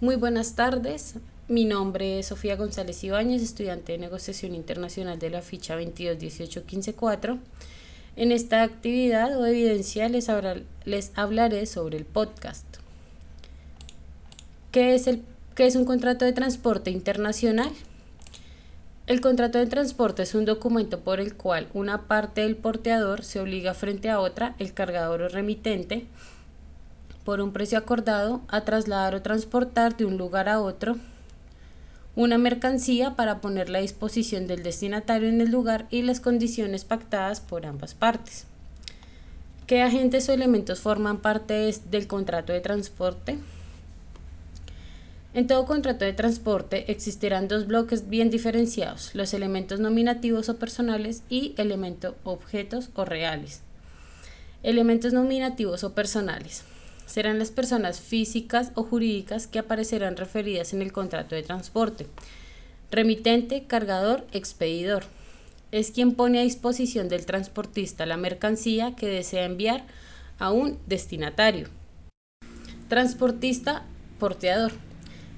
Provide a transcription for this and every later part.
Muy buenas tardes. Mi nombre es Sofía González Ibáñez, estudiante de negociación internacional de la ficha 2218154. En esta actividad o evidencia les, les hablaré sobre el podcast. ¿Qué es, el, ¿Qué es un contrato de transporte internacional? El contrato de transporte es un documento por el cual una parte del porteador se obliga frente a otra, el cargador o remitente, por un precio acordado, a trasladar o transportar de un lugar a otro una mercancía para ponerla a disposición del destinatario en el lugar y las condiciones pactadas por ambas partes. ¿Qué agentes o elementos forman parte del contrato de transporte? En todo contrato de transporte existirán dos bloques bien diferenciados, los elementos nominativos o personales y elementos objetos o reales. Elementos nominativos o personales. Serán las personas físicas o jurídicas que aparecerán referidas en el contrato de transporte. Remitente, cargador, expedidor. Es quien pone a disposición del transportista la mercancía que desea enviar a un destinatario. Transportista, porteador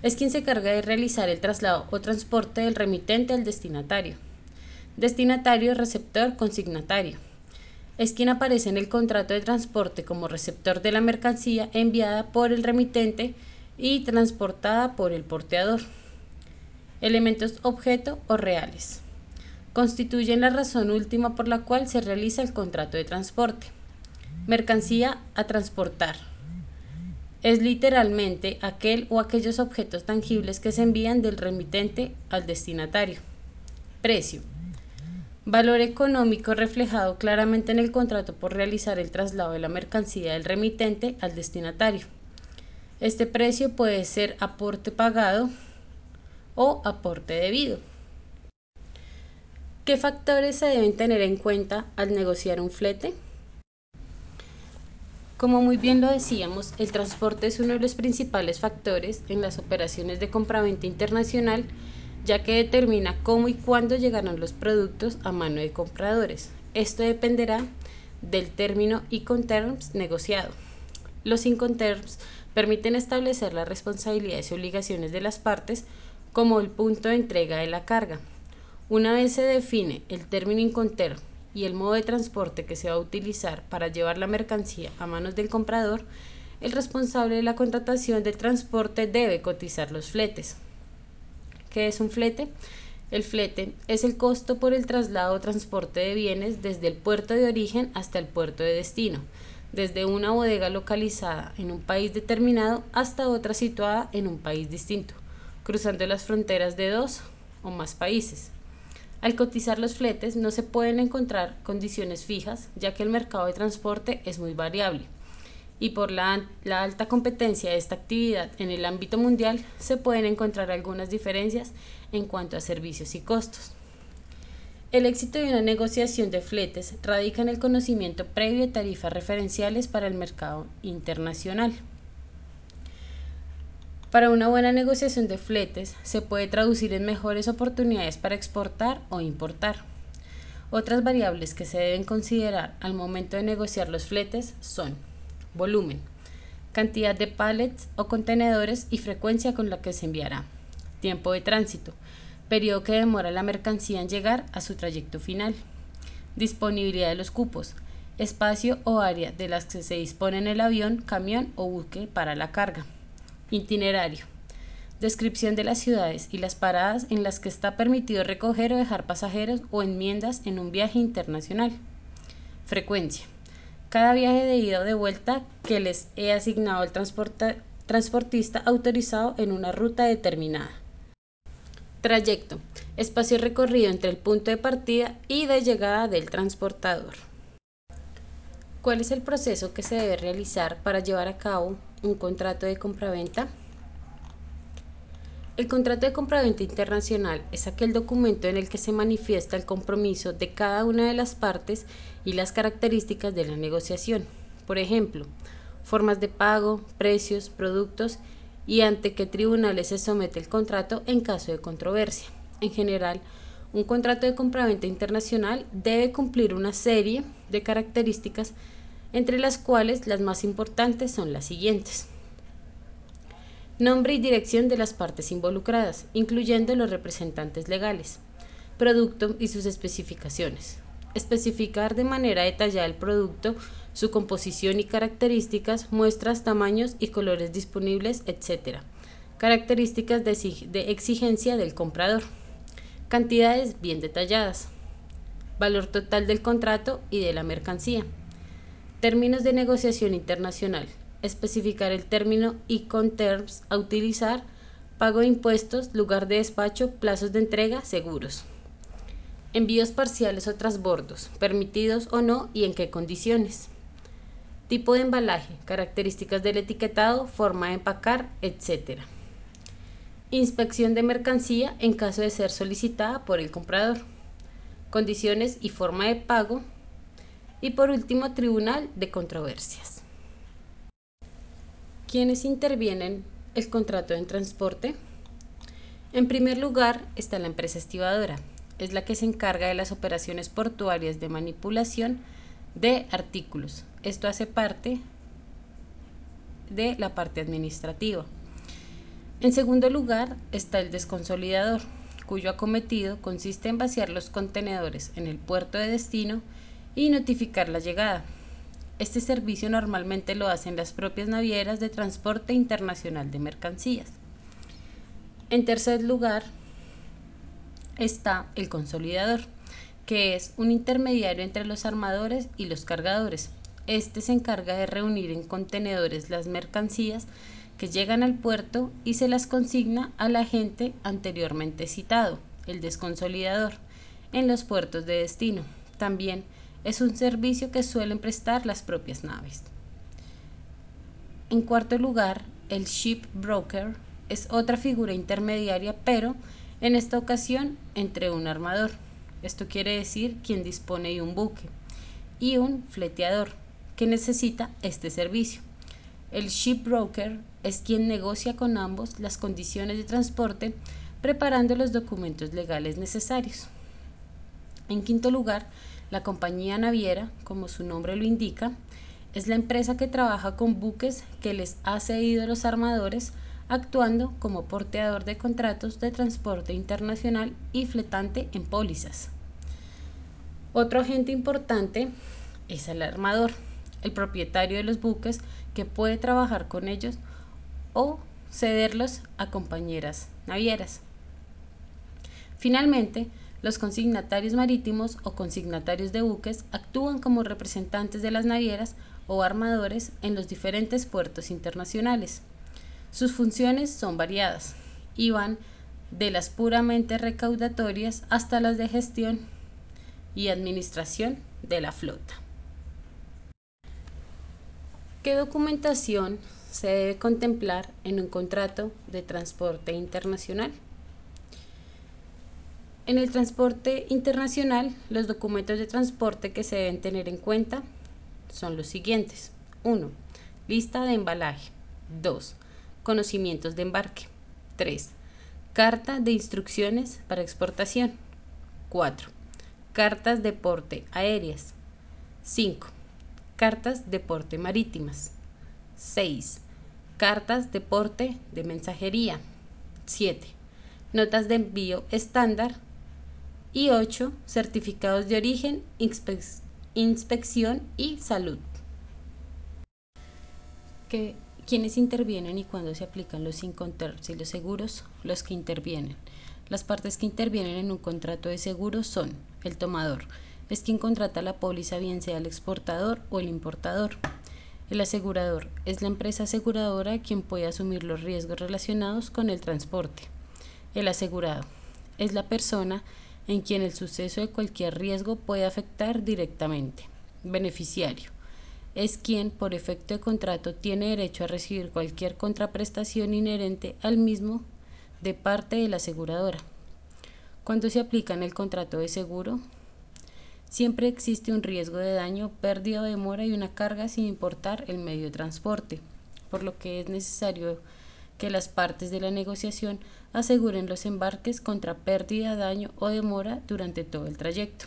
es quien se carga de realizar el traslado o transporte del remitente al destinatario. Destinatario, receptor, consignatario. Es quien aparece en el contrato de transporte como receptor de la mercancía enviada por el remitente y transportada por el porteador. Elementos objeto o reales. Constituyen la razón última por la cual se realiza el contrato de transporte. Mercancía a transportar es literalmente aquel o aquellos objetos tangibles que se envían del remitente al destinatario. Precio. Valor económico reflejado claramente en el contrato por realizar el traslado de la mercancía del remitente al destinatario. Este precio puede ser aporte pagado o aporte debido. ¿Qué factores se deben tener en cuenta al negociar un flete? Como muy bien lo decíamos, el transporte es uno de los principales factores en las operaciones de compraventa internacional, ya que determina cómo y cuándo llegarán los productos a mano de compradores. Esto dependerá del término Incoterms negociado. Los Incoterms permiten establecer las responsabilidades y obligaciones de las partes como el punto de entrega de la carga. Una vez se define el término Incoterm y el modo de transporte que se va a utilizar para llevar la mercancía a manos del comprador, el responsable de la contratación de transporte debe cotizar los fletes. ¿Qué es un flete? El flete es el costo por el traslado o transporte de bienes desde el puerto de origen hasta el puerto de destino, desde una bodega localizada en un país determinado hasta otra situada en un país distinto, cruzando las fronteras de dos o más países. Al cotizar los fletes no se pueden encontrar condiciones fijas, ya que el mercado de transporte es muy variable. Y por la, alta competencia de esta actividad en el ámbito mundial, se pueden encontrar algunas diferencias en cuanto a servicios y costos. El éxito de una negociación de fletes radica en el conocimiento previo de tarifas referenciales para el mercado internacional. Para una buena negociación de fletes se puede traducir en mejores oportunidades para exportar o importar. Otras variables que se deben considerar al momento de negociar los fletes son volumen, cantidad de pallets o contenedores y frecuencia con la que se enviará, tiempo de tránsito, periodo que demora la mercancía en llegar a su trayecto final, disponibilidad de los cupos, espacio o área de las que se dispone en el avión, camión o buque para la carga Itinerario. Descripción de las ciudades y las paradas en las que está permitido recoger o dejar pasajeros o enmiendas en un viaje internacional. Frecuencia. Cada viaje de ida o de vuelta que les he asignado al transportista autorizado en una ruta determinada. Trayecto. Espacio recorrido entre el punto de partida y de llegada del transportador. ¿Cuál es el proceso que se debe realizar para llevar a cabo un contrato de compraventa? El contrato de compraventa internacional es aquel documento en el que se manifiesta el compromiso de cada una de las partes y las características de la negociación. Por ejemplo, formas de pago, precios, productos y ante qué tribunales se somete el contrato en caso de controversia. En general, un contrato de compraventa internacional debe cumplir una serie de características entre las cuales las más importantes son las siguientes. Nombre y dirección de las partes involucradas, incluyendo los representantes legales. Producto y sus especificaciones. Especificar de manera detallada el producto, su composición y características, muestras, tamaños y colores disponibles, etc. Características de exigencia del comprador. Cantidades bien detalladas. Valor total del contrato y de la mercancía. Términos de negociación internacional especificar el término Econ-Terms a utilizar, pago de impuestos, lugar de despacho, plazos de entrega, seguros. Envíos parciales o transbordos, permitidos o no y en qué condiciones. Tipo de embalaje, características del etiquetado, forma de empacar, etc. Inspección de mercancía en caso de ser solicitada por el comprador. Condiciones y forma de pago. Y por último, tribunal de controversias. ¿Quiénes intervienen el contrato en transporte? En primer lugar está la empresa estibadora. Es la que se encarga de las operaciones portuarias de manipulación de artículos. Esto hace parte de la parte administrativa. En segundo lugar está el desconsolidador, cuyo acometido consiste en vaciar los contenedores en el puerto de destino y notificar la llegada. Este servicio normalmente lo hacen las propias navieras de transporte internacional de mercancías. En tercer lugar está el consolidador, que es un intermediario entre los armadores y los cargadores. Este se encarga de reunir en contenedores las mercancías que llegan al puerto y se las consigna al agente anteriormente citado, el desconsolidador, en los puertos de destino. También es un servicio que suelen prestar las propias naves. En cuarto lugar, el ship broker es otra figura intermediaria, pero en esta ocasión entre un armador, esto quiere decir quien dispone de un buque, y un fleteador, que necesita este servicio. El ship broker es quien negocia con ambos las condiciones de transporte, preparando los documentos legales necesarios. En quinto lugar, la compañía naviera, como su nombre lo indica, es la empresa que trabaja con buques que les ha cedido a los armadores, actuando como porteador de contratos de transporte internacional y fletante en pólizas. Otro agente importante es el armador, el propietario de los buques que puede trabajar con ellos o cederlos a compañeras navieras. Finalmente, los consignatarios marítimos o consignatarios de buques actúan como representantes de las navieras o armadores en los diferentes puertos internacionales. Sus funciones son variadas y van de las puramente recaudatorias hasta las de gestión y administración de la flota. ¿Qué documentación se debe contemplar en un contrato de transporte internacional? En el transporte internacional, los documentos de transporte que se deben tener en cuenta son los siguientes. 1. Lista de embalaje. 2. Conocimientos de embarque. 3. Carta de instrucciones para exportación. 4. Cartas de porte aéreas. 5. Cartas de porte marítimas. 6. Cartas de porte de mensajería. 7. Notas de envío estándar y 8. Certificados de origen, inspección y salud. ¿Quiénes intervienen y cuándo se aplican los incoterms y los seguros? Los que intervienen. Las partes que intervienen en un contrato de seguro son el tomador, es quien contrata la póliza bien sea el exportador o el importador. El asegurador es la empresa aseguradora quien puede asumir los riesgos relacionados con el transporte. El asegurado es la persona en quien el suceso de cualquier riesgo puede afectar directamente. Beneficiario. Es quien, por efecto de contrato, tiene derecho a recibir cualquier contraprestación inherente al mismo de parte de la aseguradora. Cuando se aplica en el contrato de seguro, siempre existe un riesgo de daño, pérdida o demora y una carga sin importar el medio de transporte, por lo que es necesario que las partes de la negociación aseguren los embarques contra pérdida, daño o demora durante todo el trayecto.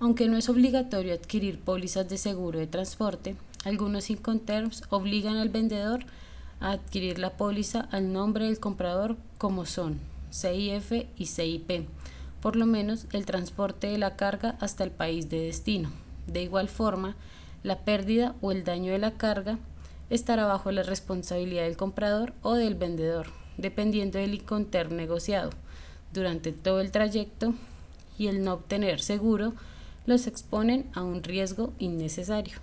Aunque no es obligatorio adquirir pólizas de seguro de transporte, algunos Incoterms obligan al vendedor a adquirir la póliza al nombre del comprador como son CIF y CIP, por lo menos el transporte de la carga hasta el país de destino. De igual forma, la pérdida o el daño de la carga estará bajo la responsabilidad del comprador o del vendedor, dependiendo del inconter negociado durante todo el trayecto y el no obtener seguro los exponen a un riesgo innecesario.